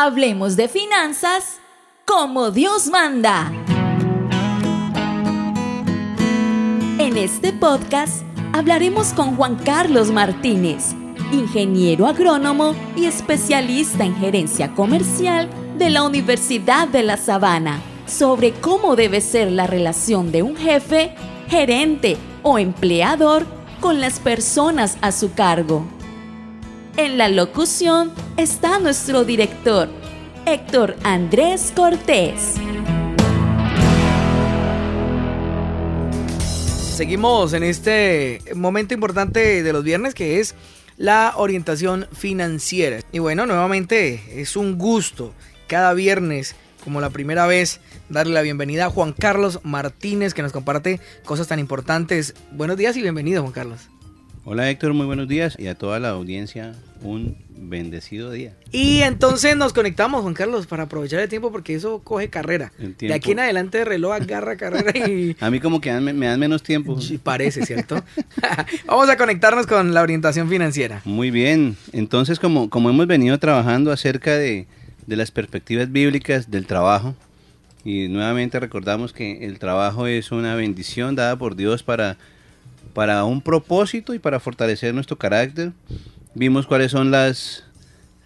Hablemos de finanzas como Dios manda. En este podcast hablaremos con Juan Carlos Martínez, ingeniero agrónomo y especialista en gerencia comercial de la Universidad de La Sabana, sobre cómo debe ser la relación de un jefe, gerente o empleador con las personas a su cargo. En la locución está nuestro director, Héctor Andrés Cortés. Seguimos en este momento importante de los viernes que es la orientación financiera. Y bueno, nuevamente es un gusto cada viernes, como la primera vez, darle la bienvenida a Juan Carlos Martínez que nos comparte cosas tan importantes. Buenos días y bienvenido Juan Carlos. Hola Héctor, muy buenos días y a toda la audiencia un bendecido día. Y entonces nos conectamos, Juan Carlos, para aprovechar el tiempo porque eso coge carrera. De aquí en adelante el reloj agarra carrera y... a mí como que me dan menos tiempo. Sí, parece, ¿cierto? Vamos a conectarnos con la orientación financiera. Muy bien, entonces como, como hemos venido trabajando acerca de, de las perspectivas bíblicas del trabajo, y nuevamente recordamos que el trabajo es una bendición dada por Dios para para un propósito y para fortalecer nuestro carácter. Vimos cuáles son las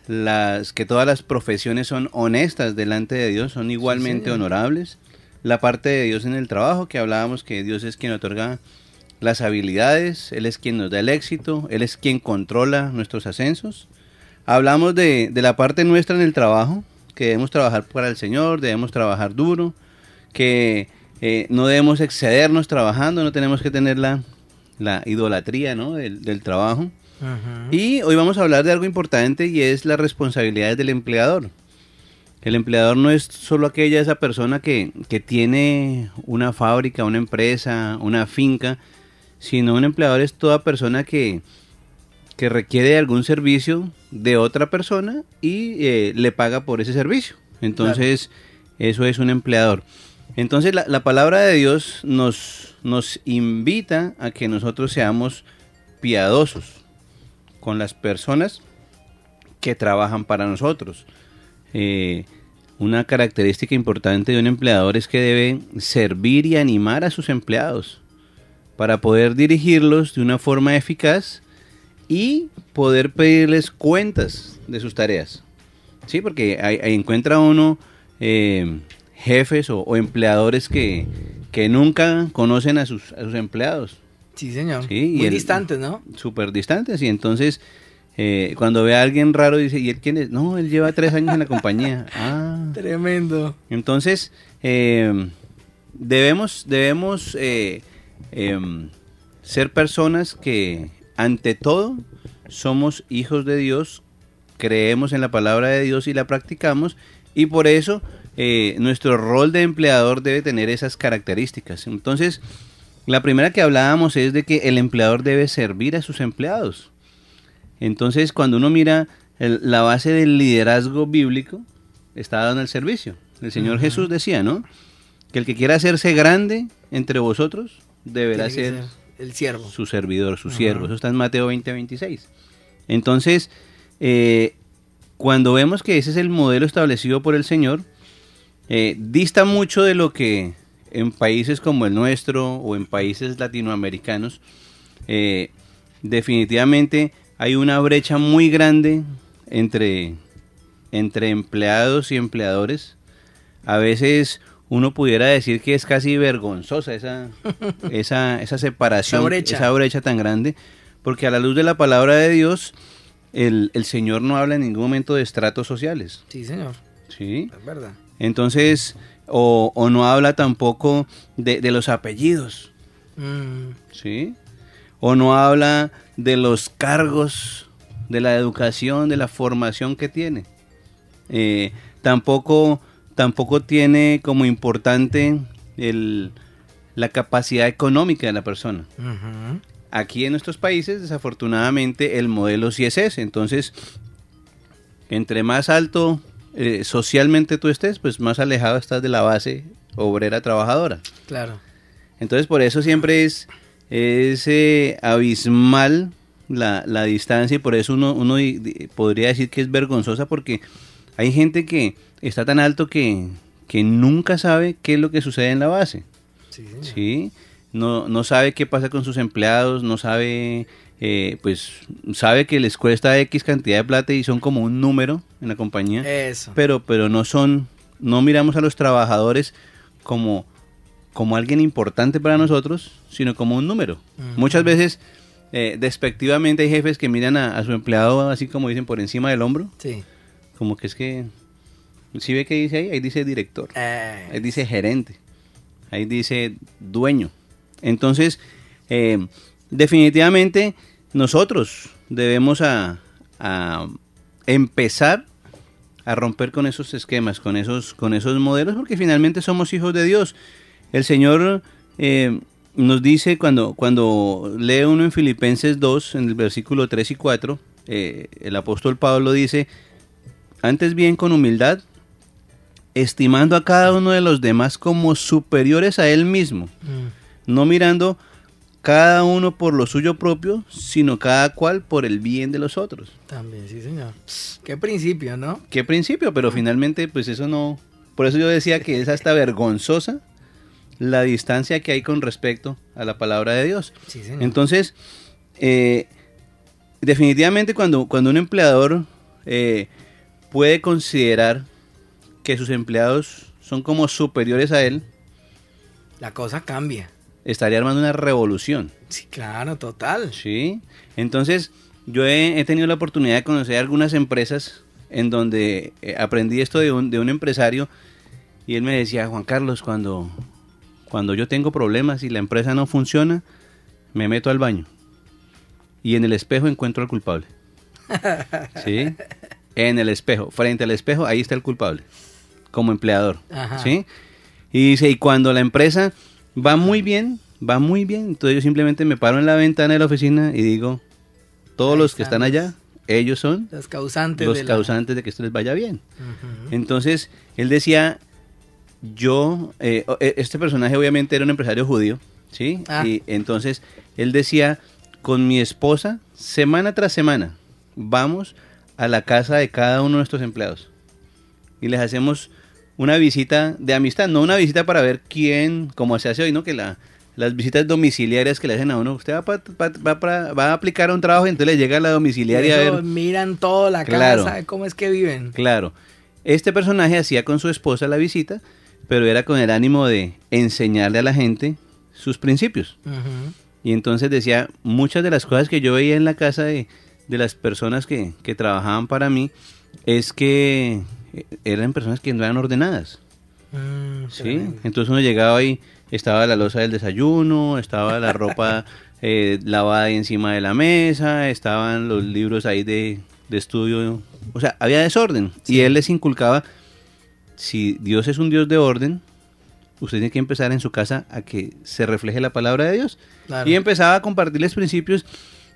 las que todas las profesiones son honestas delante de Dios, son igualmente honorables. La parte de Dios en el trabajo, que hablábamos que Dios es quien otorga las habilidades, Él es quien nos da el éxito, Él es quien controla nuestros ascensos. Hablamos de, de la parte nuestra en el trabajo, que debemos trabajar para el Señor, debemos trabajar duro, que eh, no debemos excedernos trabajando, no tenemos que tener la, la idolatría ¿no? del, trabajo. Y hoy vamos a hablar de algo importante y es las responsabilidades del empleador. El empleador no es solo aquella esa persona que, que tiene una fábrica, una empresa, una finca, sino un empleador es toda persona que, que requiere algún servicio de otra persona y eh, le paga por ese servicio. Entonces, eso es un empleador. Entonces, la, la palabra de Dios nos, nos invita a que nosotros seamos piadosos con las personas que trabajan para nosotros. Eh, una característica importante de un empleador es que debe servir y animar a sus empleados para poder dirigirlos de una forma eficaz y poder pedirles cuentas de sus tareas. Sí, porque ahí, encuentra uno eh, jefes o empleadores que, que nunca conocen a sus, a sus empleados. Sí, señor. Muy distantes, ¿no? Súper distantes. Y entonces, eh, cuando ve a alguien raro, dice, ¿y él quién es? No, él lleva tres años en la compañía. Ah. Tremendo. Entonces, eh, debemos, debemos eh, em, ser personas que, ante todo, somos hijos de Dios, creemos en la palabra de Dios y la practicamos, y por eso eh, nuestro rol de empleador debe tener esas características. Entonces, la primera que hablábamos es de que el empleador debe servir a sus empleados. Entonces, cuando uno mira la base del liderazgo bíblico, está dando el servicio. El Señor Jesús decía, ¿no? Que el que quiera hacerse grande entre vosotros deberá ser, el siervo. Su servidor, su siervo. Eso está en Mateo 20, 26. Entonces, eh, cuando vemos que ese es el modelo establecido por el Señor, eh, dista mucho de lo que en países como el nuestro o en países latinoamericanos, eh, definitivamente hay una brecha muy grande entre, entre empleados y empleadores. A veces uno pudiera decir que es casi vergonzosa esa, esa, esa separación, esa brecha. tan grande, porque a la luz de la palabra de Dios, el, el Señor no habla en ningún momento de estratos sociales. Sí, Señor. Sí. Es verdad. Entonces, o, no habla tampoco de, los apellidos. Mm. ¿Sí? O no habla de los cargos, de la educación, de la formación que tiene. Eh, tampoco, tampoco tiene como importante el, la capacidad económica de la persona. Aquí en nuestros países, desafortunadamente, el modelo sí es ese. Entonces, entre más alto eh, socialmente tú estés, pues más alejado estás de la base obrera trabajadora. Claro. Entonces por eso siempre es, ese abismal la, distancia y por eso uno, uno podría decir que es vergonzosa porque hay gente que está tan alto que, que nunca sabe qué es lo que sucede en la base. Sí. ¿sí? No, no sabe qué pasa con sus empleados, no sabe, eh, pues sabe que les cuesta X cantidad de plata y son como un número en la compañía, Eso. pero, pero no son, no miramos a los trabajadores como, como alguien importante para nosotros, sino como un número. Muchas veces, eh, despectivamente, hay jefes que miran a, a su empleado así como dicen por encima del hombro, Sí. como que es que, si ve que dice ahí? Ahí dice director. Eh, Ahí dice gerente, ahí dice dueño. Entonces, definitivamente nosotros debemos a, a empezar a romper con esos esquemas, con esos, con esos modelos, porque finalmente somos hijos de Dios. El Señor eh, nos dice cuando, cuando lee uno en Filipenses 2, en el versículo 3 y 4, eh, el apóstol Pablo dice, antes bien con humildad, estimando a cada uno de los demás como superiores a él mismo, mm, no mirando cada uno por lo suyo propio, sino cada cual por el bien de los otros. también, sí, señor. Qué principio, ¿no? Qué principio, pero finalmente pues eso no... Por eso yo decía que es hasta vergonzosa la distancia que hay con respecto a la palabra de Dios. Sí, señor. Entonces, eh, definitivamente cuando, cuando un empleador eh, puede considerar que sus empleados son como superiores a él, la cosa cambia. Estaría armando una revolución. Sí, claro, total. ¿sí? Entonces, yo he, he tenido la oportunidad de conocer algunas empresas en donde eh, aprendí esto de un, de un empresario y él me decía, Juan Carlos, cuando, cuando yo tengo problemas y la empresa no funciona, me meto al baño y en el espejo encuentro al culpable. ¿Sí? En el espejo, frente al espejo, ahí está el culpable, como empleador. Ajá. ¿Sí? Y dice, y cuando la empresa va muy bien, va muy bien, entonces yo simplemente me paro en la ventana de la oficina y digo, todos Ahí los que están allá, ellos son Los causantes los de la- causantes de que esto les vaya bien. Entonces, él decía, yo, eh, eh, este personaje obviamente era un empresario judío, ¿sí? Ah. Y entonces, él decía, con mi esposa, semana tras semana, vamos a la casa de cada uno de nuestros empleados y les hacemos una visita de amistad, no una visita para ver quién, como se hace hoy, ¿no? Que la, las visitas domiciliarias que le hacen a uno, usted va, pa- pa- va para- va a aplicar a un trabajo y entonces le llega la domiciliaria a ver. miran toda la Claro. casa, cómo es que viven. Claro. Este personaje hacía con su esposa la visita, pero era con el ánimo de enseñarle a la gente sus principios. Y entonces decía, muchas de las cosas que yo veía en la casa de, de las personas que, que trabajaban para mí, es que eran personas que no eran ordenadas. Mm, ¿sí? tremendo. Entonces uno llegaba y estaba la losa del desayuno, estaba la ropa eh, lavada ahí encima de la mesa, estaban los libros ahí de, de estudio. O sea, había desorden. Y él les inculcaba, si Dios es un Dios de orden, usted tiene que empezar en su casa a que se refleje la palabra de Dios. Claro. Y empezaba a compartirles principios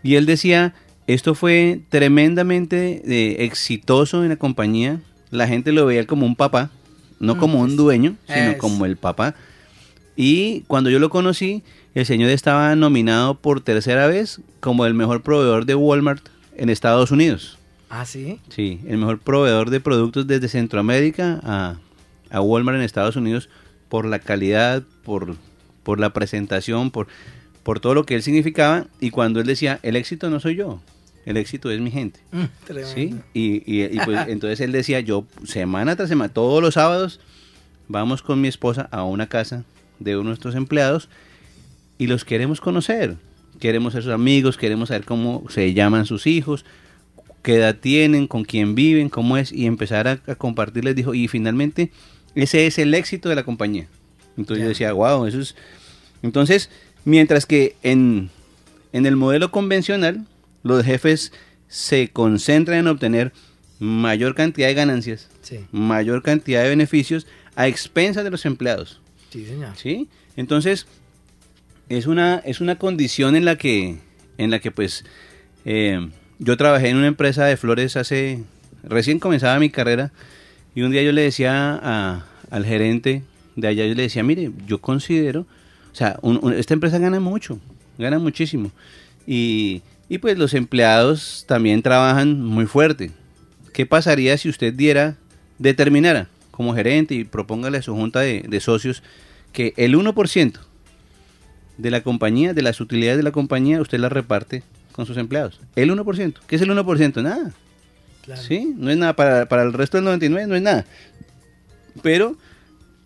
y él decía, esto fue tremendamente eh, exitoso en la compañía. La gente lo veía como un papá, no Mm, como un dueño, sino es. como el papá. Y cuando yo lo conocí, el señor estaba nominado por tercera vez como el mejor proveedor de Walmart en Estados Unidos. Ah, sí. Sí, el mejor proveedor de productos desde Centroamérica a, a Walmart en Estados Unidos por la calidad, por, por la presentación, por, por todo lo que él significaba. Y cuando él decía, el éxito no soy yo, el éxito es mi gente. Mm, ¿Sí? Y, y- y pues entonces él decía, yo semana tras semana, todos los sábados, vamos con mi esposa a una casa de uno de nuestros empleados y los queremos conocer. Queremos ser sus amigos, queremos saber cómo se llaman sus hijos, qué edad tienen, con quién viven, cómo es, y empezar a, a compartirles, dijo, y finalmente ese es el éxito de la compañía. Entonces yo decía, wow, eso es... Entonces, mientras que en, en el modelo convencional, los jefes se concentran en obtener mayor cantidad de ganancias, Sí, mayor cantidad de beneficios a expensas de los empleados. sí, señor. ¿sí? Entonces, es una, es una condición en la que, en la que pues, eh, yo trabajé en una empresa de flores hace, recién comenzaba mi carrera, y un día yo le decía a- al gerente de allá, yo le decía, mire, yo considero, o sea, un- un- esta empresa gana mucho, gana muchísimo, y, y pues los empleados también trabajan muy fuerte. ¿Qué pasaría si usted diera determinara como gerente y propóngale a su junta de, de socios que el 1% de la compañía, de las utilidades de la compañía, usted las reparte con sus empleados. El 1%. ¿Qué es el 1%? Nada. ¿Sí? No es nada. Para, para el resto del 99 no es nada. Pero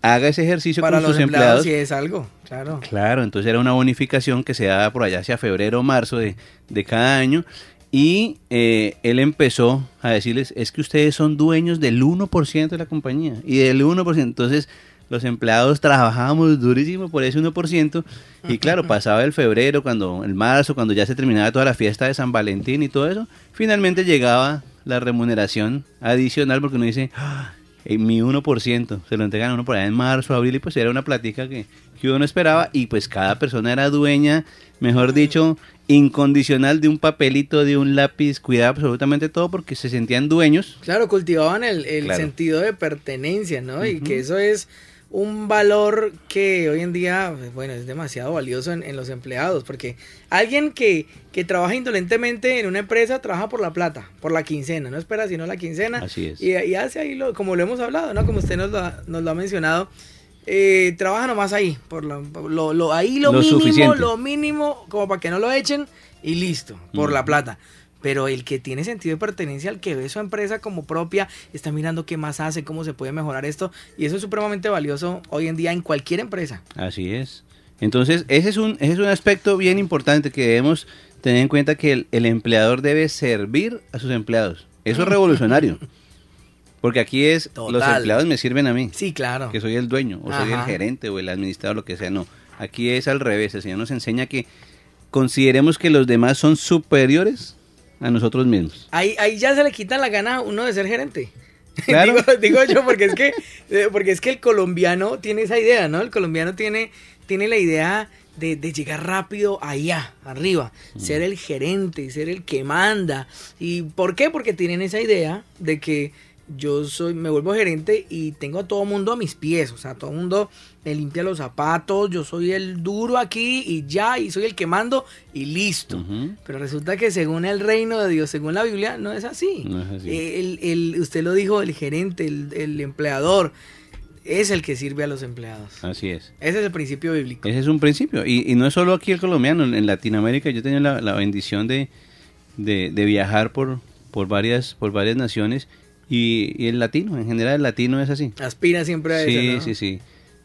haga ese ejercicio Para con los sus empleados. sí es algo, claro. Claro, entonces era una bonificación que se daba por allá hacia febrero o marzo de, de cada año. Y eh, él empezó a decirles, es que ustedes son dueños del 1% de la compañía. Y del 1%. Entonces los empleados trabajábamos durísimo por ese 1%. Y claro, pasaba el febrero, cuando el marzo, cuando ya se terminaba toda la fiesta de San Valentín y todo eso. Finalmente llegaba la remuneración adicional porque uno dice, "Ah, eh, mi 1%, se lo entregan a uno por allá en marzo, abril, y pues era una plática que, que uno no esperaba, y pues cada persona era dueña, mejor dicho, incondicional de un papelito, de un lápiz, cuidaba absolutamente todo porque se sentían dueños. Claro, cultivaban el, el Claro. sentido de pertenencia, ¿no? Y que eso es un valor que hoy en día, bueno, es demasiado valioso en, en los empleados, porque alguien que, que trabaja indolentemente en una empresa trabaja por la plata, por la quincena, no espera sino la quincena. Así es. Y, y hace ahí, lo, como lo hemos hablado, ¿no? Como usted nos lo, ha- nos lo ha mencionado, eh, trabaja nomás ahí, por lo, lo, lo- ahí lo, Lo mínimo, suficiente. lo mínimo, como para que no lo echen y listo, por Mm. la plata. Pero el que tiene sentido de pertenencia, el que ve su empresa como propia, está mirando qué más hace, cómo se puede mejorar esto. Y eso es supremamente valioso hoy en día en cualquier empresa. Así es. Entonces, ese es un, ese es un aspecto bien importante que debemos tener en cuenta que el, el empleador debe servir a sus empleados. Eso es revolucionario. Porque aquí es, los empleados me sirven a mí, Sí, claro. que soy el dueño, o soy el gerente, o el administrador, lo que sea. No, aquí es al revés. El Señor nos enseña que consideremos que los demás son superiores a nosotros mismos. Ahí, ahí ya se le quita la gana a uno de ser gerente. Claro. digo, digo yo, porque es que, eh, porque es que el colombiano tiene esa idea, ¿no? El colombiano tiene, tiene la idea de, de llegar rápido allá, arriba, ser el gerente, ser el que manda. ¿Y por qué? Porque tienen esa idea de que yo soy, me vuelvo gerente y tengo a todo mundo a mis pies, o sea, todo mundo me limpia los zapatos, yo soy el duro aquí y ya, y soy el que mando y listo. Pero resulta que según el reino de Dios, según la Biblia, no es así. No es así. El, el- usted lo dijo, el gerente, el, el empleador, es el que sirve a los empleados. Así es. Ese es el principio bíblico. Ese es un principio. Y, y no es solo aquí el colombiano, en, en Latinoamérica yo he tenido la, la bendición de, de, de viajar por, por, varias, por varias naciones y, y el latino, en general el latino es así. Aspira siempre a Sí, eso, ¿no? sí, sí.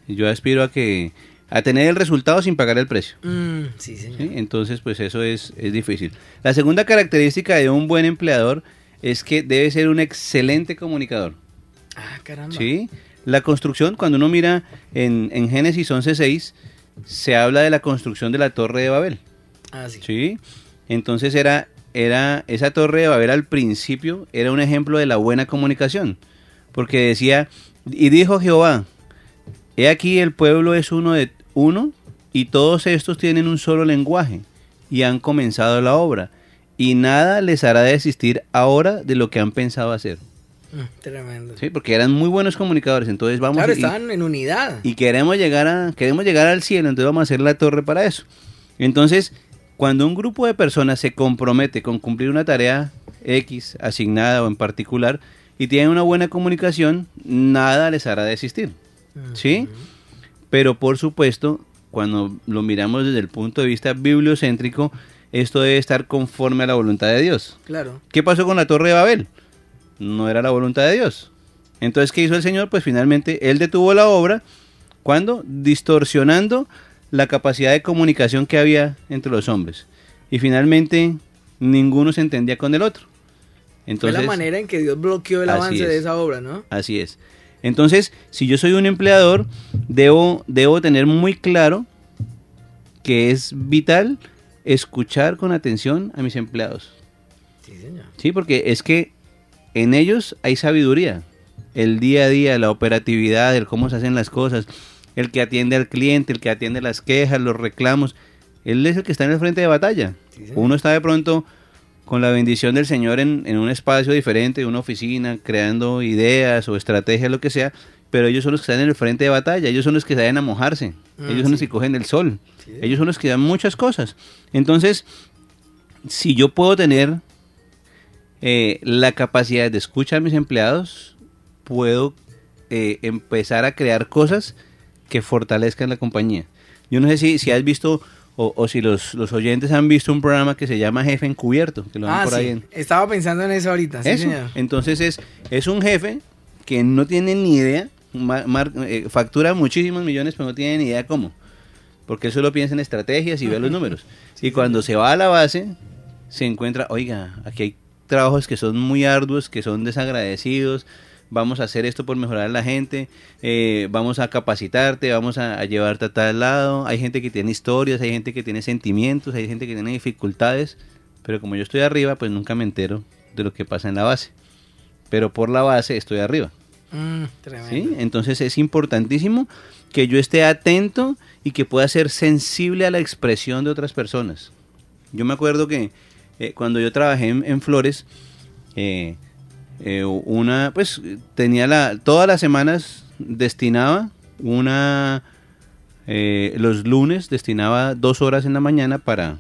Yo aspiro a que a tener el resultado sin pagar el precio. Mm, sí, señor. ¿sí? Entonces, pues eso es, es difícil. La segunda característica de un buen empleador es que debe ser un excelente comunicador. Ah, caramba. ¿sí? La construcción, cuando uno mira en, en Génesis 11.6, se habla de la construcción de la Torre de Babel. Ah, sí. ¿sí? Entonces era, era, esa Torre de Babel al principio era un ejemplo de la buena comunicación. Porque decía, y dijo Jehová, he aquí el pueblo es uno de uno, y todos estos tienen un solo lenguaje, y han comenzado la obra, y nada les hará desistir ahora de lo que han pensado hacer. Mm, tremendo. ¿sí? Porque eran muy buenos comunicadores, entonces vamos claro, y- estaban en unidad. y queremos llegar a queremos llegar al cielo, entonces vamos a hacer la torre para eso. Entonces, cuando un grupo de personas se compromete con cumplir una tarea X asignada o en particular y tienen una buena comunicación, nada les hará desistir. ¿Sí? Pero por supuesto, cuando lo miramos desde el punto de vista bibliocéntrico, esto debe estar conforme a la voluntad de Dios. Claro. ¿Qué pasó con la Torre de Babel? No era la voluntad de Dios. Entonces, ¿qué hizo el Señor? Pues finalmente Él detuvo la obra. ¿Cuándo? Distorsionando la capacidad de comunicación que había entre los hombres. Y finalmente ninguno se entendía con el otro. Entonces, Fue la manera en que Dios bloqueó el avance de es. esa obra, ¿no? Así es. Entonces, si yo soy un empleador, debo, debo tener muy claro que es vital escuchar con atención a mis empleados. Sí, señor. Sí, porque es que en ellos hay sabiduría. El día a día, la operatividad, el cómo se hacen las cosas, el que atiende al cliente, el que atiende las quejas, los reclamos. Él es el que está en el frente de batalla. Sí. Uno está de pronto con la bendición del Señor en, en un espacio diferente, una oficina, creando ideas o estrategias, lo que sea, pero ellos son los que están en el frente de batalla, ellos son los que salen a mojarse, Ah, ellos son los que cogen el sol, ellos son los que dan muchas cosas. Entonces, si yo puedo tener eh, la capacidad de escuchar a mis empleados, puedo eh, empezar a crear cosas que fortalezcan la compañía. Yo no sé si, si has visto o, o si los, los oyentes han visto un programa que se llama Jefe Encubierto, que lo Ah, por ahí sí. en, Estaba pensando en eso ahorita, sí, eso. señor. Entonces es, es un jefe que no tiene ni idea, mar- mar- eh, factura muchísimos millones, pero no tiene ni idea cómo. Porque él solo piensa en estrategias y ve los números. y cuando se va a la base, se encuentra, oiga, aquí hay trabajos que son muy arduos, que son desagradecidos, vamos a hacer esto por mejorar a la gente, eh, vamos a capacitarte, vamos a, a llevarte a tal lado. Hay gente que tiene historias, hay gente que tiene sentimientos, hay gente que tiene dificultades, pero como yo estoy arriba, pues nunca me entero de lo que pasa en la base. Pero por la base estoy arriba. Mm. Entonces es importantísimo que yo esté atento y que pueda ser sensible a la expresión de otras personas. Yo me acuerdo que eh, cuando yo trabajé en, en Flores, eh, eh, una, pues tenía la, todas las semanas destinaba una, eh, los lunes destinaba dos horas en la mañana para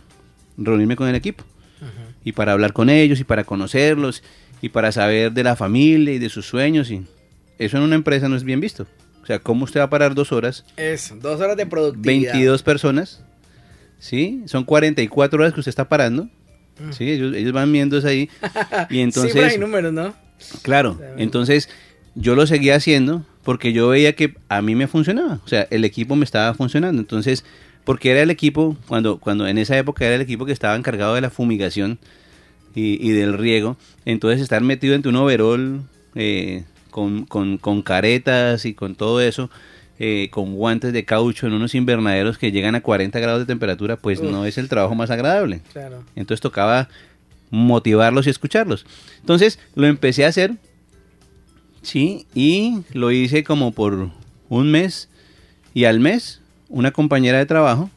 reunirme con el equipo y para hablar con ellos y para conocerlos y para saber de la familia y de sus sueños y eso en una empresa no es bien visto. O sea, ¿cómo usted va a parar dos horas? Eso, dos horas de productividad. 22 personas, ¿sí? Son 44 horas que usted está parando, Mm. ¿sí? Ellos, ellos van viendo eso ahí y entonces... Cifras y números, ¿no? Claro, entonces yo lo seguía haciendo porque yo veía que a mí me funcionaba, o sea, el equipo me estaba funcionando, entonces, porque era el equipo, cuando, cuando en esa época era el equipo que estaba encargado de la fumigación y, y del riego, entonces estar metido entre un overol eh, con, con, con caretas y con todo eso, eh, con guantes de caucho en unos invernaderos que llegan a 40 grados de temperatura, pues Uf. no es el trabajo más agradable. Claro. Entonces tocaba motivarlos y escucharlos. Entonces lo empecé a hacer, sí, y lo hice como por un mes. Y al mes, una compañera de trabajo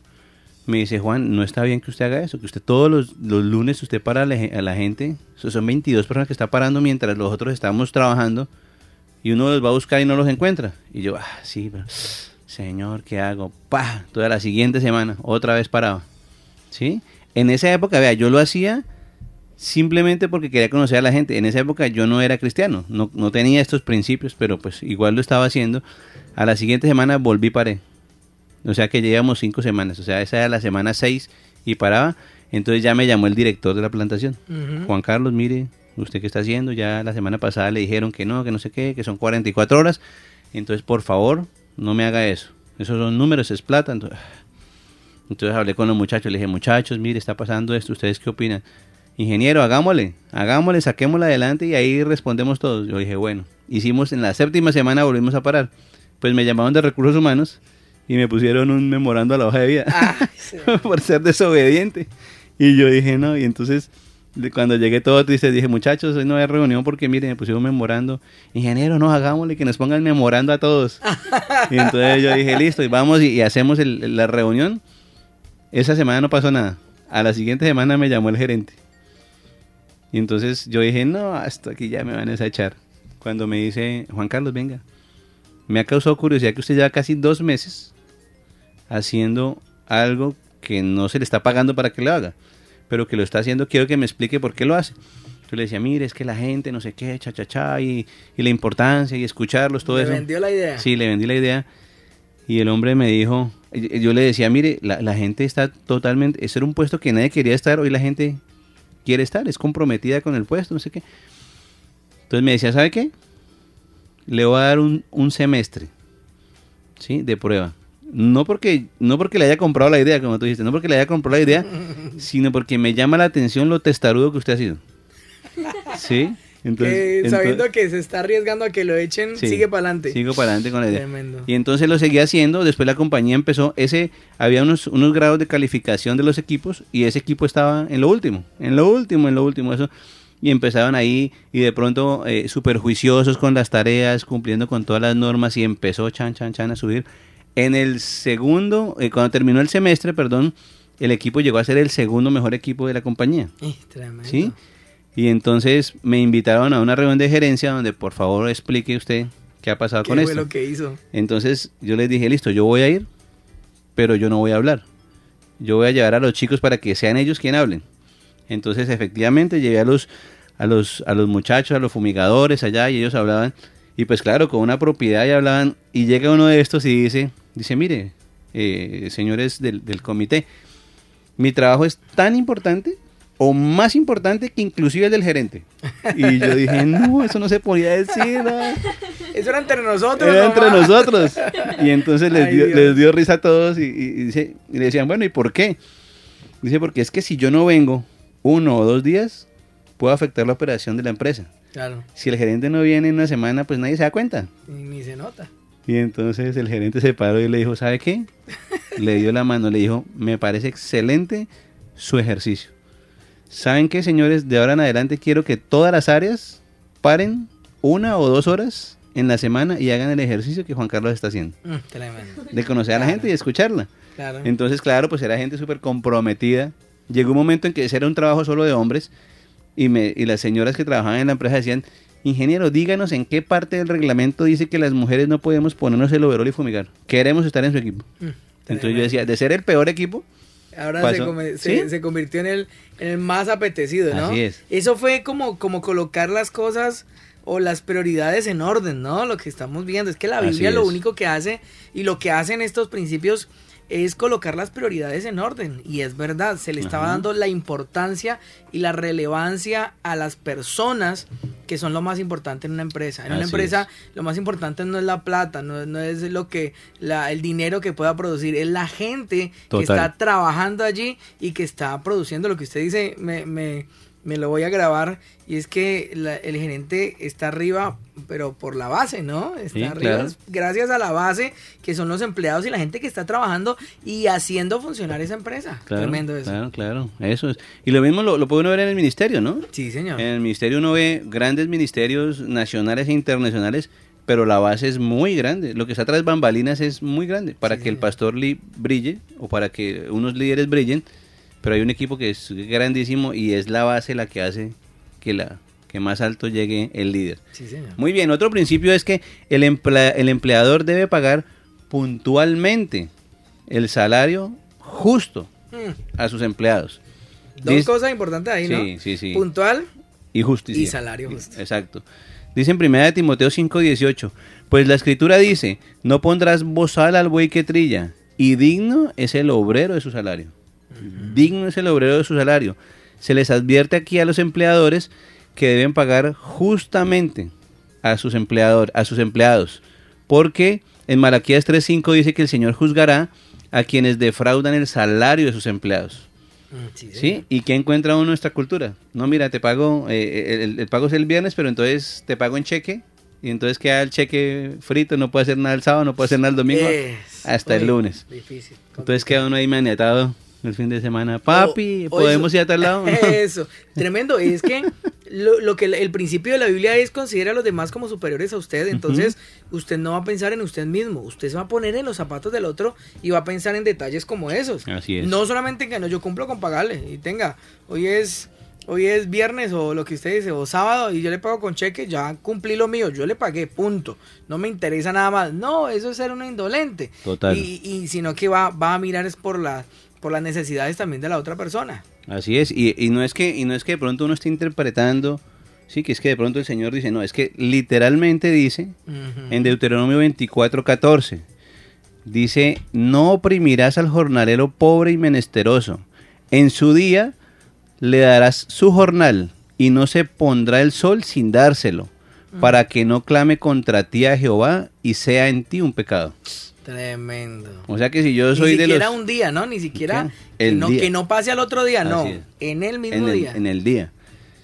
me dice, Juan, no está bien que usted haga eso, que usted todos los, los lunes usted para a la, a la gente, so- son 22 personas que está parando mientras los otros estamos trabajando y uno los va a buscar y no los encuentra. Y yo, ah, sí, pero, señor, ¿qué hago? Pa, toda la siguiente semana, otra vez paraba. ¿Sí? En esa época, vea, yo lo hacía simplemente porque quería conocer a la gente. En esa época yo no era cristiano, no, no tenía estos principios, pero pues igual lo estaba haciendo. A la siguiente semana volví y paré. O sea que llevamos cinco semanas, o sea, esa era la semana seis y paraba. Entonces ya me llamó el director de la plantación. Juan Carlos, mire, ¿usted qué está haciendo? Ya la semana pasada le dijeron que no, que no sé qué, que son 44 horas. Entonces, por favor, no me haga eso. Esos son números, es plata. Entonces, entonces hablé con los muchachos, le dije, muchachos, mire, está pasando esto, ¿ustedes qué opinan? Ingeniero, hagámosle, hagámosle, saquémosla adelante y ahí respondemos todos. Yo dije, bueno, hicimos en la séptima semana, volvimos a parar. Pues me llamaron de recursos humanos y me pusieron un memorando a la hoja de vida sí. por ser desobediente. Y yo dije, no, y entonces cuando llegué todo triste dije, muchachos, hoy no hay reunión porque mire, me pusieron memorando. Ingeniero, no, hagámosle que nos pongan memorando a todos. y entonces yo dije, listo, y vamos y, y hacemos el- la reunión. Esa semana no pasó nada. A la siguiente semana me llamó el gerente. Y entonces yo dije, no, hasta aquí ya me van a echar. Cuando me dice, Juan Carlos, venga, me ha causado curiosidad que usted lleva casi dos meses haciendo algo que no se le está pagando para que lo haga, pero que lo está haciendo, quiero que me explique por qué lo hace. Yo le decía, mire, es que la gente, no sé qué, cha, cha, cha, y, y la importancia, y escucharlos, todo eso. vendió la idea. Sí, le vendí la idea. Y el hombre me dijo, yo le decía, mire, la, la gente está totalmente, ese era un puesto que nadie quería estar, hoy la gente quiere estar, es comprometida con el puesto, no sé qué. Entonces me decía, ¿sabe qué? Le voy a dar un, un semestre, ¿sí? De prueba. No porque, no porque le haya comprado la idea, como tú dijiste, no porque le haya comprado la idea, sino porque me llama la atención lo testarudo que usted ha sido. ¿Sí? Que sabiendo que se está arriesgando a que lo echen, Sí, sigue para adelante. Sigo para adelante con la idea. Tremendo. Y entonces lo seguía haciendo, después la compañía empezó, ese había unos, unos grados de calificación de los equipos y ese equipo estaba en lo último, en lo último, en lo último, eso. Y empezaban ahí y de pronto eh, súper juiciosos con las tareas, cumpliendo con todas las normas y empezó chan, chan, chan a subir. En el segundo, eh, cuando terminó el semestre, perdón, el equipo llegó a ser el segundo mejor equipo de la compañía. Tremendo. ¿Sí? Y entonces me invitaron a una reunión de gerencia donde por favor explique usted qué ha pasado ¿Qué con fue esto. lo que hizo? Entonces yo les dije, listo, yo voy a ir, pero yo no voy a hablar. Yo voy a llevar a los chicos para que sean ellos quien hablen. Entonces efectivamente llevé a los, a los, a los muchachos, a los fumigadores allá y ellos hablaban. Y pues claro, con una propiedad y hablaban, y llega uno de estos y dice, dice, mire, eh, señores del, del comité, mi trabajo es tan importante o más importante que inclusive el del gerente. Y yo dije, no, eso no se podía decir. Eso era entre nosotros. Era entre nosotros. Y entonces les, dio, les dio, risa a todos y, y, y, le decían, bueno, ¿y por qué? Dice, porque es que si yo no vengo uno o dos días, puedo afectar la operación de la empresa. Claro. Si el gerente no viene en una semana, pues nadie se da cuenta. Ni, ni se nota. Y entonces el gerente se paró y le dijo, ¿sabe qué? le dio la mano, le dijo, me parece excelente su ejercicio. ¿Saben qué, señores? De ahora en adelante quiero que todas las áreas paren una o dos horas en la semana y hagan el ejercicio que Juan Carlos está haciendo. Mm. De conocer a la gente y escucharla. Claro. Entonces, claro, pues era gente súper comprometida. Llegó un momento en que ese era un trabajo solo de hombres y, me, y las señoras que trabajaban en la empresa decían, ingeniero, díganos en qué parte del reglamento dice que las mujeres no podemos ponernos el overol y fumigar. Queremos estar en su equipo. Mm, Entonces yo decía, de ser el peor equipo, Ahora se, come- ¿Sí? se, se convirtió en el, en el más apetecido, ¿no? Así es. Eso fue como, como colocar las cosas o las prioridades en orden, ¿no? Lo que estamos viendo es que la Biblia lo único que hace y lo que hacen estos principios es colocar las prioridades en orden. Y es verdad, se le estaba dando la importancia y la relevancia a las personas que son lo más importante en una empresa. En una empresa lo más importante no es la plata, no, no es lo que la, el dinero que pueda producir, es la gente que está trabajando allí y que está produciendo lo que usted dice, me, me, me lo voy a grabar, y es que la- el gerente está arriba, pero por la base, ¿no? Está Sí, arriba claro. gracias a la base, que son los empleados y la gente que está trabajando y haciendo funcionar esa empresa. Claro, Tremendo eso. Claro, claro, eso es. Y lo mismo lo, lo puede uno ver en el ministerio, ¿no? Sí, señor. En el ministerio uno ve grandes ministerios nacionales e internacionales, pero la base es muy grande. Lo que está tras bambalinas es muy grande. Para Sí, que el pastor brille o para que unos líderes brillen, pero hay un equipo que es grandísimo y es la base la que hace que, la, que más alto llegue el líder. Sí, señor. Muy bien, otro principio es que el, emplea- el empleador debe pagar puntualmente el salario justo Mm, a sus empleados. Dos Dice- cosas importantes ahí, ¿no? Sí, sí, sí. Puntual y justicia. y salario justo. Exacto. Dice en 1 Timoteo 5:18, pues la escritura dice, no pondrás bozal al buey que trilla, y digno es el obrero de su salario. Digno es el obrero de su salario. Se les advierte aquí a los empleadores que deben pagar justamente a sus empleadores, a sus empleados, porque en Malaquías 3:5 dice que el Señor juzgará a quienes defraudan el salario de sus empleados. Sí. ¿Y qué encuentra uno en nuestra cultura? No, mira, te pago, eh, el, el pago es el viernes, pero entonces te pago en cheque. Y entonces queda el cheque frito, no puede hacer nada el sábado, no puede hacer nada el domingo, Es- hasta el lunes. Difícil. Entonces queda uno ahí maniatado el fin de semana. Papi, O- o ¿podemos eso- ir a tal lado? Eso, tremendo. Es que lo, lo que el, el principio de la Biblia es considera a los demás como superiores a usted. Entonces, usted no va a pensar en usted mismo. Usted se va a poner en los zapatos del otro y va a pensar en detalles como esos. Así es. No solamente en que no, yo cumplo con pagarle. Y tenga, hoy es. Hoy es viernes o lo que usted dice, o sábado, y yo le pago con cheque, ya cumplí lo mío, yo le pagué, punto. No me interesa nada más. No, eso es ser un indolente. Total. Y, y sino que va, va a mirar es por, la, por las necesidades también de la otra persona. Así es, y, y no es que, y no es que de pronto uno esté interpretando, sí, que es que de pronto el Señor dice, no, es que literalmente dice en Deuteronomio 24, 14. Dice, no oprimirás al jornalero pobre y menesteroso. En su día le darás su jornal y no se pondrá el sol sin dárselo, para que no clame contra ti a Jehová y sea en ti un pecado. Tremendo. O sea que si yo soy Ni de siquiera los... un día, ¿no? Ni siquiera El no, día. que no pase al otro día, no. Es. En el mismo en el, día. en el día.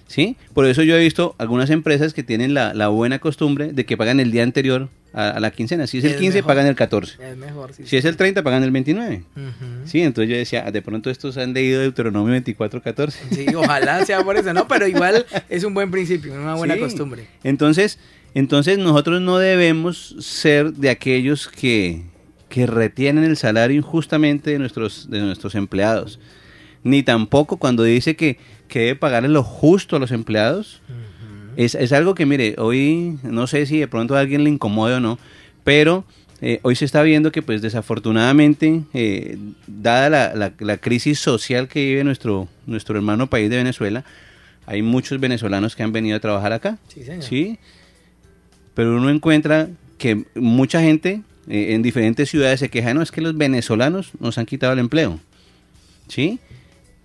¿Sí? Por eso yo he visto algunas empresas que tienen la, la buena costumbre de que pagan el día anterior a, a la quincena. Si es el Es 15, mejor. pagan el 14. Es mejor, sí. Si es el 30, pagan el 29. Ujú. Sí, entonces yo decía, "Ah, de pronto estos han leído Deuteronomio 24, 14. Sí, ojalá sea por eso, ¿no? Pero igual es un buen principio, una buena Sí. costumbre. Entonces, entonces nosotros no debemos ser de aquellos que, que retienen el salario injustamente de nuestros, de nuestros empleados. Ni tampoco cuando dice que, que debe pagarle lo justo a los empleados. Es, es algo que, mire, hoy no sé si de pronto a alguien le incomode o no, pero eh, hoy se está viendo que, pues desafortunadamente, eh, dada la, la- la crisis social que vive nuestro, nuestro hermano país de Venezuela, hay muchos venezolanos que han venido a trabajar acá. Sí, señor. Sí. pero uno encuentra que mucha gente eh, en diferentes ciudades se queja, no, es que los venezolanos nos han quitado el empleo. ¿Sí?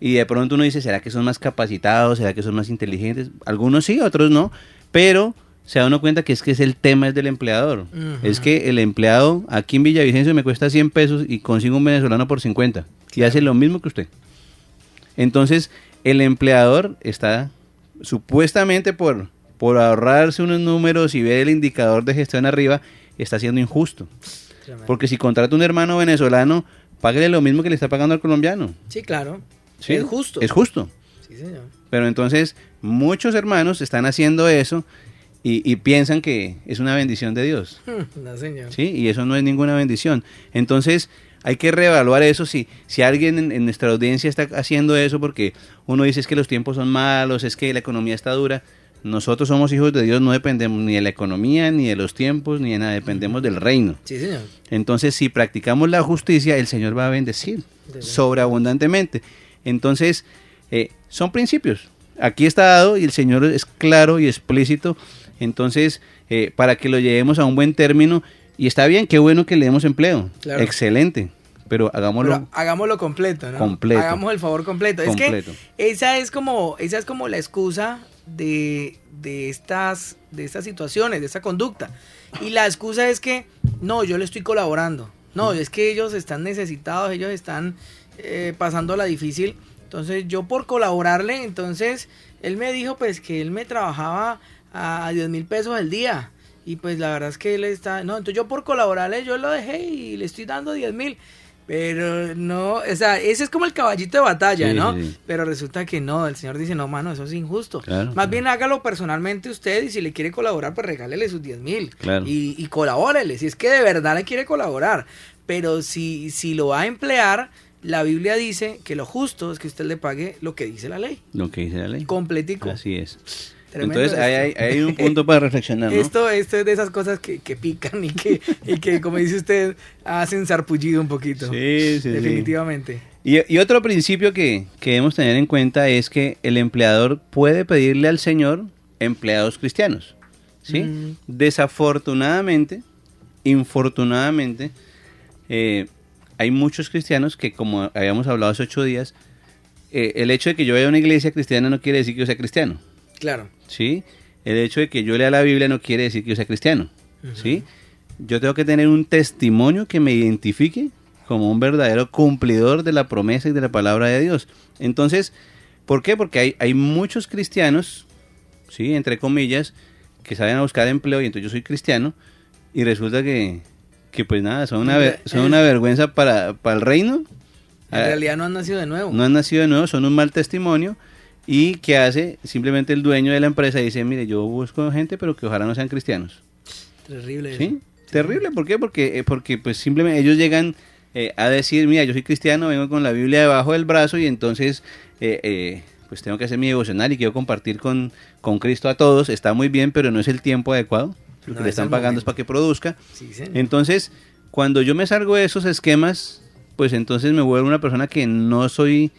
Y de pronto uno dice, ¿será que son más capacitados? ¿Será que son más inteligentes? Algunos sí, otros no, pero se da uno cuenta que es que es el tema es del empleador. Es que el empleado aquí en Villavicencio me cuesta 100 pesos y consigo un venezolano por 50 y hace lo mismo que usted. Entonces, el empleador está supuestamente por, por ahorrarse unos números y ver el indicador de gestión arriba, está siendo injusto. Porque si contrata un hermano venezolano, páguele lo mismo que le está pagando al colombiano. Sí, claro. Es justo. Es justo. Sí, señor. Pero entonces muchos hermanos están haciendo eso y, piensan que es una bendición de Dios. No, señor. Sí, y eso no es ninguna bendición. Entonces hay que reevaluar eso. Si, si alguien en, nuestra audiencia está haciendo eso porque uno dice es que los tiempos son malos, es que la economía está dura. Nosotros somos hijos de Dios, no dependemos ni de la economía, ni de los tiempos, ni de nada, dependemos del reino. Sí, señor. Entonces, si practicamos la justicia, el Señor va a bendecir sobreabundantemente. Entonces, eh, son principios. Aquí está dado y el Señor es claro y explícito. Entonces, eh, para que lo llevemos a un buen término, y está bien, qué bueno que le demos empleo. Excelente. Pero hagámoslo. hagámoslo completo, ¿no? Completo. Hagamos el favor completo. Es que esa es como, esa es como la excusa de, de, estas, de estas situaciones, de esta conducta. Y la excusa es que, no, yo le estoy colaborando. No, es que ellos están necesitados, ellos están eh, pasando la difícil. Entonces yo por colaborarle, entonces él me dijo pues que él me trabajaba a 10 mil pesos al día. Y pues la verdad es que él está, no, entonces yo por colaborarle yo lo dejé y le estoy dando 10 mil. Pero no, o sea, ese es como el caballito de batalla, ¿no? Pero resulta que no, el señor dice, no, mano, eso es injusto. Más bien hágalo personalmente usted y si le quiere colaborar, pues regálele sus 10 mil. Y, y colabórele, si es que de verdad le quiere colaborar. Pero si, si lo va a emplear, la Biblia dice que lo justo es que usted le pague lo que dice la ley. Lo que dice la ley. Completico. Así es. Entonces hay, hay, un punto para reflexionar. ¿no? Esto, esto es de esas cosas que, que pican y que, y que, como dice usted, hacen sarpullido un poquito. Sí, sí. Definitivamente. Y, y, otro principio que, que debemos tener en cuenta es que el empleador puede pedirle al Señor empleados cristianos. ¿sí? Mm. Desafortunadamente, infortunadamente, eh, hay muchos cristianos que, como habíamos hablado hace ocho días, eh, el hecho de que yo vaya a una iglesia cristiana no quiere decir que yo sea cristiano. Claro. ¿Sí? El hecho de que yo lea la Biblia no quiere decir que yo sea cristiano. ¿Sí? Yo tengo que tener un testimonio que me identifique como un verdadero cumplidor de la promesa y de la palabra de Dios. Entonces, ¿por qué? Porque hay, hay muchos cristianos, ¿sí? Entre comillas, que saben a buscar empleo y entonces yo soy cristiano y resulta que que pues nada, son una, son una vergüenza para, para el reino. En ah, realidad no han nacido de nuevo. No han nacido de nuevo, son un mal testimonio. ¿Y qué hace? Simplemente el dueño de la empresa dice, mire, yo busco gente, pero que ojalá no sean cristianos. Terrible. ¿Sí? Terrible, ¿por qué? Porque, eh, porque pues simplemente ellos llegan eh, a decir, mira, yo soy cristiano, vengo con la Biblia debajo del brazo y entonces eh, pues tengo que hacer mi devocional y quiero compartir con, con Cristo a todos. Está muy bien, pero no es el tiempo adecuado. Lo que le están pagando es para que produzca. entonces, cuando yo me salgo de esos esquemas, pues entonces me vuelvo una persona que no soy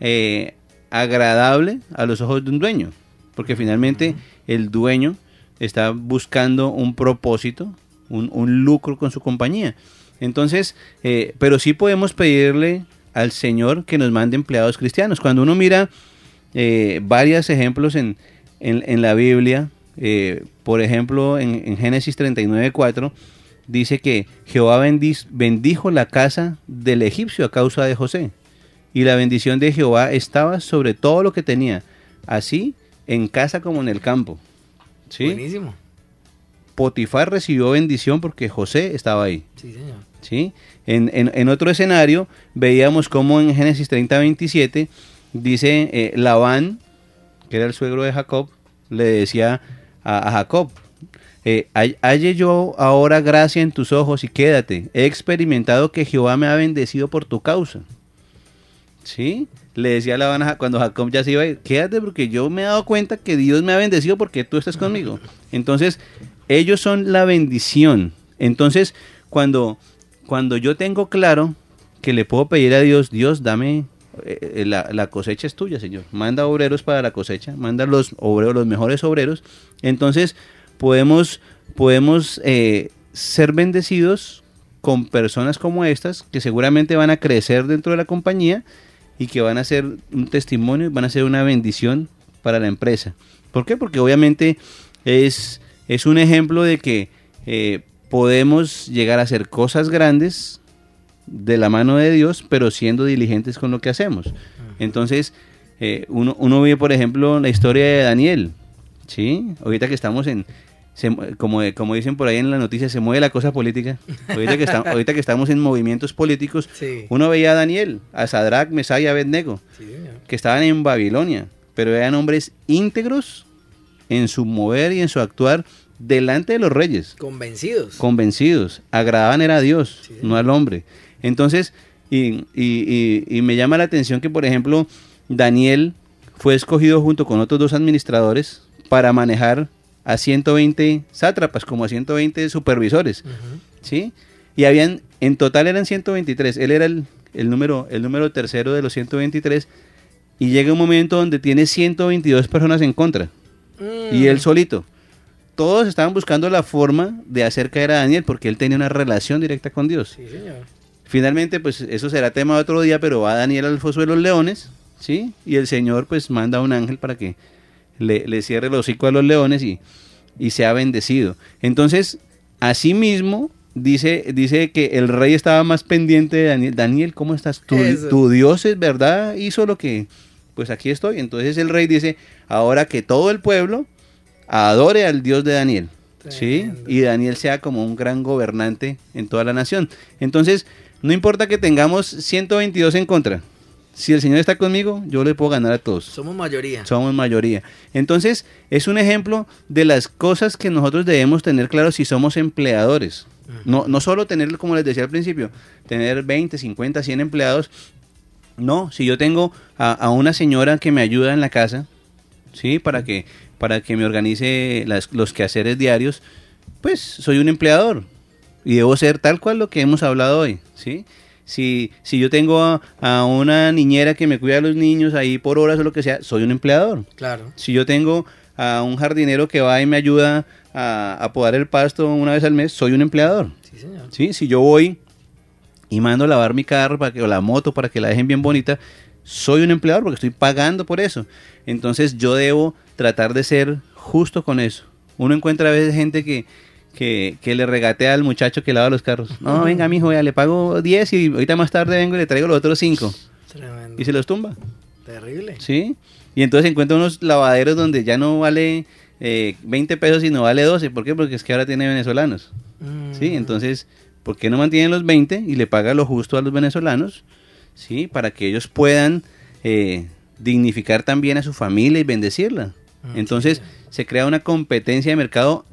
eh, agradable a los ojos de un dueño. Porque finalmente el dueño está buscando un propósito, un, lucro con su compañía. Entonces, eh, pero sí podemos pedirle al Señor que nos mande empleados cristianos. Cuando uno mira eh, varios ejemplos en, en la Biblia, eh, por ejemplo, en, Génesis 39.4 dice que Jehová bendijo la casa del egipcio a causa de José. Y la bendición de Jehová estaba sobre todo lo que tenía, así en casa como en el campo. ¿Sí? Buenísimo. Potifar recibió bendición porque José estaba ahí. Sí, señor. ¿Sí? En, otro escenario, veíamos como en Génesis 30.27 dice eh, Labán, que era el suegro de Jacob, le decía a, Jacob, eh, halle yo ahora gracia en tus ojos y quédate. He experimentado que Jehová me ha bendecido por tu causa. ¿Sí? Le decía a Labán cuando Jacob ya se iba quédate porque yo me he dado cuenta que Dios me ha bendecido porque tú estás conmigo. Entonces, ellos son la bendición. Entonces, cuando, cuando yo tengo claro que le puedo pedir a Dios, Dios, dame eh, la, cosecha es tuya, Señor. Manda obreros para la cosecha, manda los obreros, los mejores obreros. Entonces podemos podemos eh, ser bendecidos con personas como estas que seguramente van a crecer dentro de la compañía y que van a ser un testimonio, van a ser una bendición para la empresa. ¿Por qué? Porque obviamente es, es un ejemplo de que eh, podemos llegar a hacer cosas grandes de la mano de Dios, pero siendo diligentes con lo que hacemos. Entonces, eh, uno, uno ve, por ejemplo, la historia de Daniel. ¿sí? Ahorita que estamos en, como, como dicen por ahí en la noticia, se mueve la cosa política. Ahorita que, ahorita que estamos en movimientos políticos, uno veía a Daniel, a Sadrach, Mesai y Abednego, que estaban en Babilonia, pero eran hombres íntegros en su mover y en su actuar delante de los reyes. Convencidos. Convencidos. Agradaban era a Dios, no al hombre. Entonces, y, y, y, me llama la atención que, por ejemplo, Daniel fue escogido junto con otros dos administradores para manejar a 120 sátrapas, como a 120 supervisores, ¿sí? Y habían, en total eran 123, él era el, número, el número tercero de los 123, y llega un momento donde tiene 122 personas en contra, y él mm. solito. Todos estaban buscando la forma de hacer caer a Daniel, porque él tenía una relación directa con Dios. Sí, señor. Finalmente, pues eso será tema de otro día, pero va Daniel al foso de los leones, ¿sí? Y el Señor pues manda a un ángel para que le, cierre el hocico a los leones y, y sea bendecido. Entonces, asimismo, dice, dice que el rey estaba más pendiente de Daniel. Daniel, ¿cómo estás? ¿Tu, tu Dios es verdad, hizo lo que... Pues aquí estoy. Entonces el rey dice, ahora que todo el pueblo adore al Dios de Daniel. ¿Sí? Y Daniel sea como un gran gobernante en toda la nación. Entonces, no importa que tengamos 122 en contra. Si el Señor está conmigo, yo le puedo ganar a todos. Somos mayoría. Somos mayoría. Entonces, es un ejemplo de las cosas que nosotros debemos tener claro si somos empleadores. No, no solo tener, como les decía al principio, tener 20, 50, 100 empleados. No, si yo tengo a, una señora que me ayuda en la casa, ¿sí? Para que, para que me organice los quehaceres diarios, pues soy un empleador y debo ser tal cual lo que hemos hablado hoy, ¿sí? Si, si yo tengo a, una niñera que me cuida a los niños ahí por horas o lo que sea, soy un empleador. Claro. Si yo tengo a un jardinero que va y me ayuda a, a podar el pasto una vez al mes, soy un empleador. Sí, señor. ¿Sí? Si yo voy y mando a lavar mi carro para que, o la moto para que la dejen bien bonita, soy un empleador porque estoy pagando por eso. Entonces yo debo tratar de ser justo con eso. Uno encuentra a veces gente que, que, le regatea al muchacho que lava los carros. No, venga, mijo, ya le pago 10 y ahorita más tarde vengo y le traigo los otros 5. Y se los tumba. Terrible. Sí. Y entonces encuentra unos lavaderos donde ya no vale eh, 20 pesos, sino vale 12. ¿Por qué? Porque es que ahora tiene venezolanos. Sí, mm. entonces, ¿por qué no mantienen los 20 y le paga lo justo a los venezolanos? Sí, para que ellos puedan eh, dignificar también a su familia y bendecirla. Mm, entonces, se crea una competencia de mercado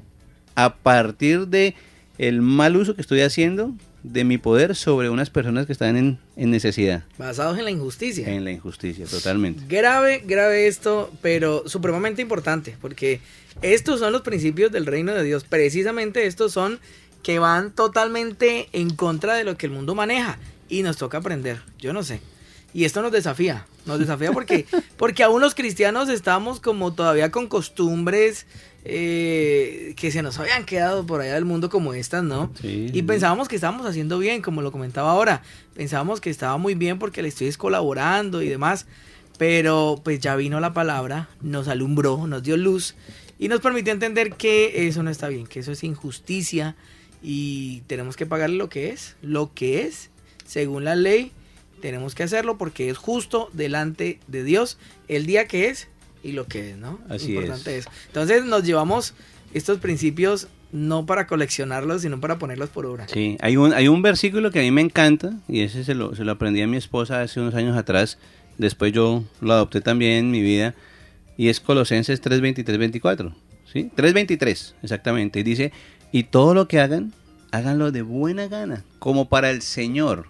a partir de el mal uso que estoy haciendo de mi poder sobre unas personas que están en, necesidad. Basados en la injusticia. En la injusticia, totalmente. Grave, grave esto, pero supremamente importante, porque estos son los principios del reino de Dios. Precisamente estos son que van totalmente en contra de lo que el mundo maneja. Y nos toca aprender. Yo no sé. Y esto nos desafía. Nos desafía porque, porque aún los cristianos estamos como todavía con costumbres eh, que se nos habían quedado por allá del mundo como estas, ¿no? y pensábamos que estábamos haciendo bien, como lo comentaba ahora. Pensábamos que estaba muy bien porque le estoy colaborando y demás. Pero pues ya vino la palabra, nos alumbró, nos dio luz y nos permitió entender que eso no está bien, que eso es injusticia y tenemos que pagarle lo que es, lo que es, según la ley, tenemos que hacerlo porque es justo delante de Dios el día que es y lo que es, ¿no? Así Importante es. Entonces nos llevamos estos principios no para coleccionarlos, sino para ponerlos por obra. Sí, hay un, hay un versículo que a mí me encanta, y ese se lo, se lo aprendí a mi esposa hace unos años atrás, después yo lo adopté también en mi vida, y es Colosenses 3.23, 24, ¿sí? 3.23, exactamente, y dice, y todo lo que hagan, háganlo de buena gana, como para el Señor,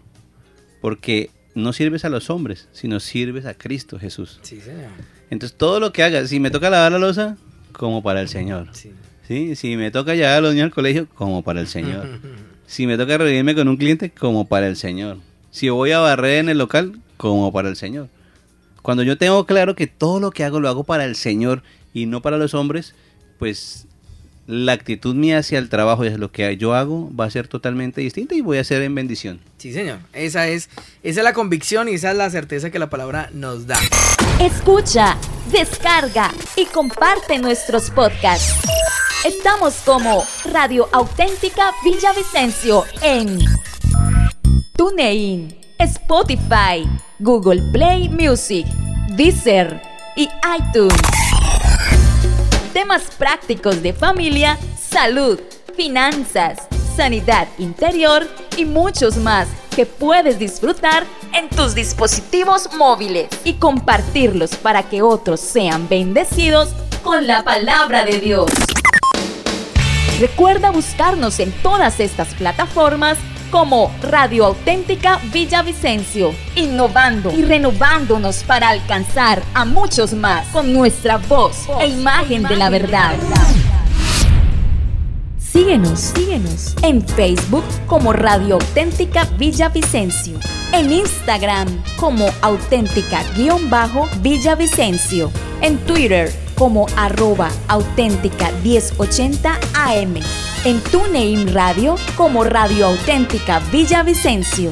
porque no sirves a los hombres, sino sirves a Cristo Jesús. Sí, señor. Entonces todo lo que haga, si me toca lavar la losa, como para el Señor. Sí. Si me toca llevar a los niños al colegio, como para el Señor. si me toca reunirme con un cliente, como para el Señor. Si voy a barrer en el local, como para el Señor. Cuando yo tengo claro que todo lo que hago lo hago para el Señor y no para los hombres, pues la actitud mía hacia el trabajo y hacia lo que yo hago va a ser totalmente distinta y voy a ser en bendición. Sí, señor. Esa es, esa es la convicción y esa es la certeza que la palabra nos da. Escucha, descarga y comparte nuestros podcasts. Estamos como Radio Auténtica Villavicencio en TuneIn, Spotify, Google Play Music, Deezer y iTunes. Temas prácticos de familia, salud, finanzas, sanidad interior y muchos más que puedes disfrutar en tus dispositivos móviles y compartirlos para que otros sean bendecidos con la palabra de Dios. Recuerda buscarnos en todas estas plataformas como Radio Auténtica Villavicencio, innovando y renovándonos para alcanzar a muchos más con nuestra voz e imagen de la verdad. Síguenos, síguenos en Facebook como Radio Auténtica Villavicencio, en Instagram como auténtica-villavicencio, en Twitter como arroba auténtica 1080 AM, en TuneIn Radio como Radio Auténtica Villavicencio.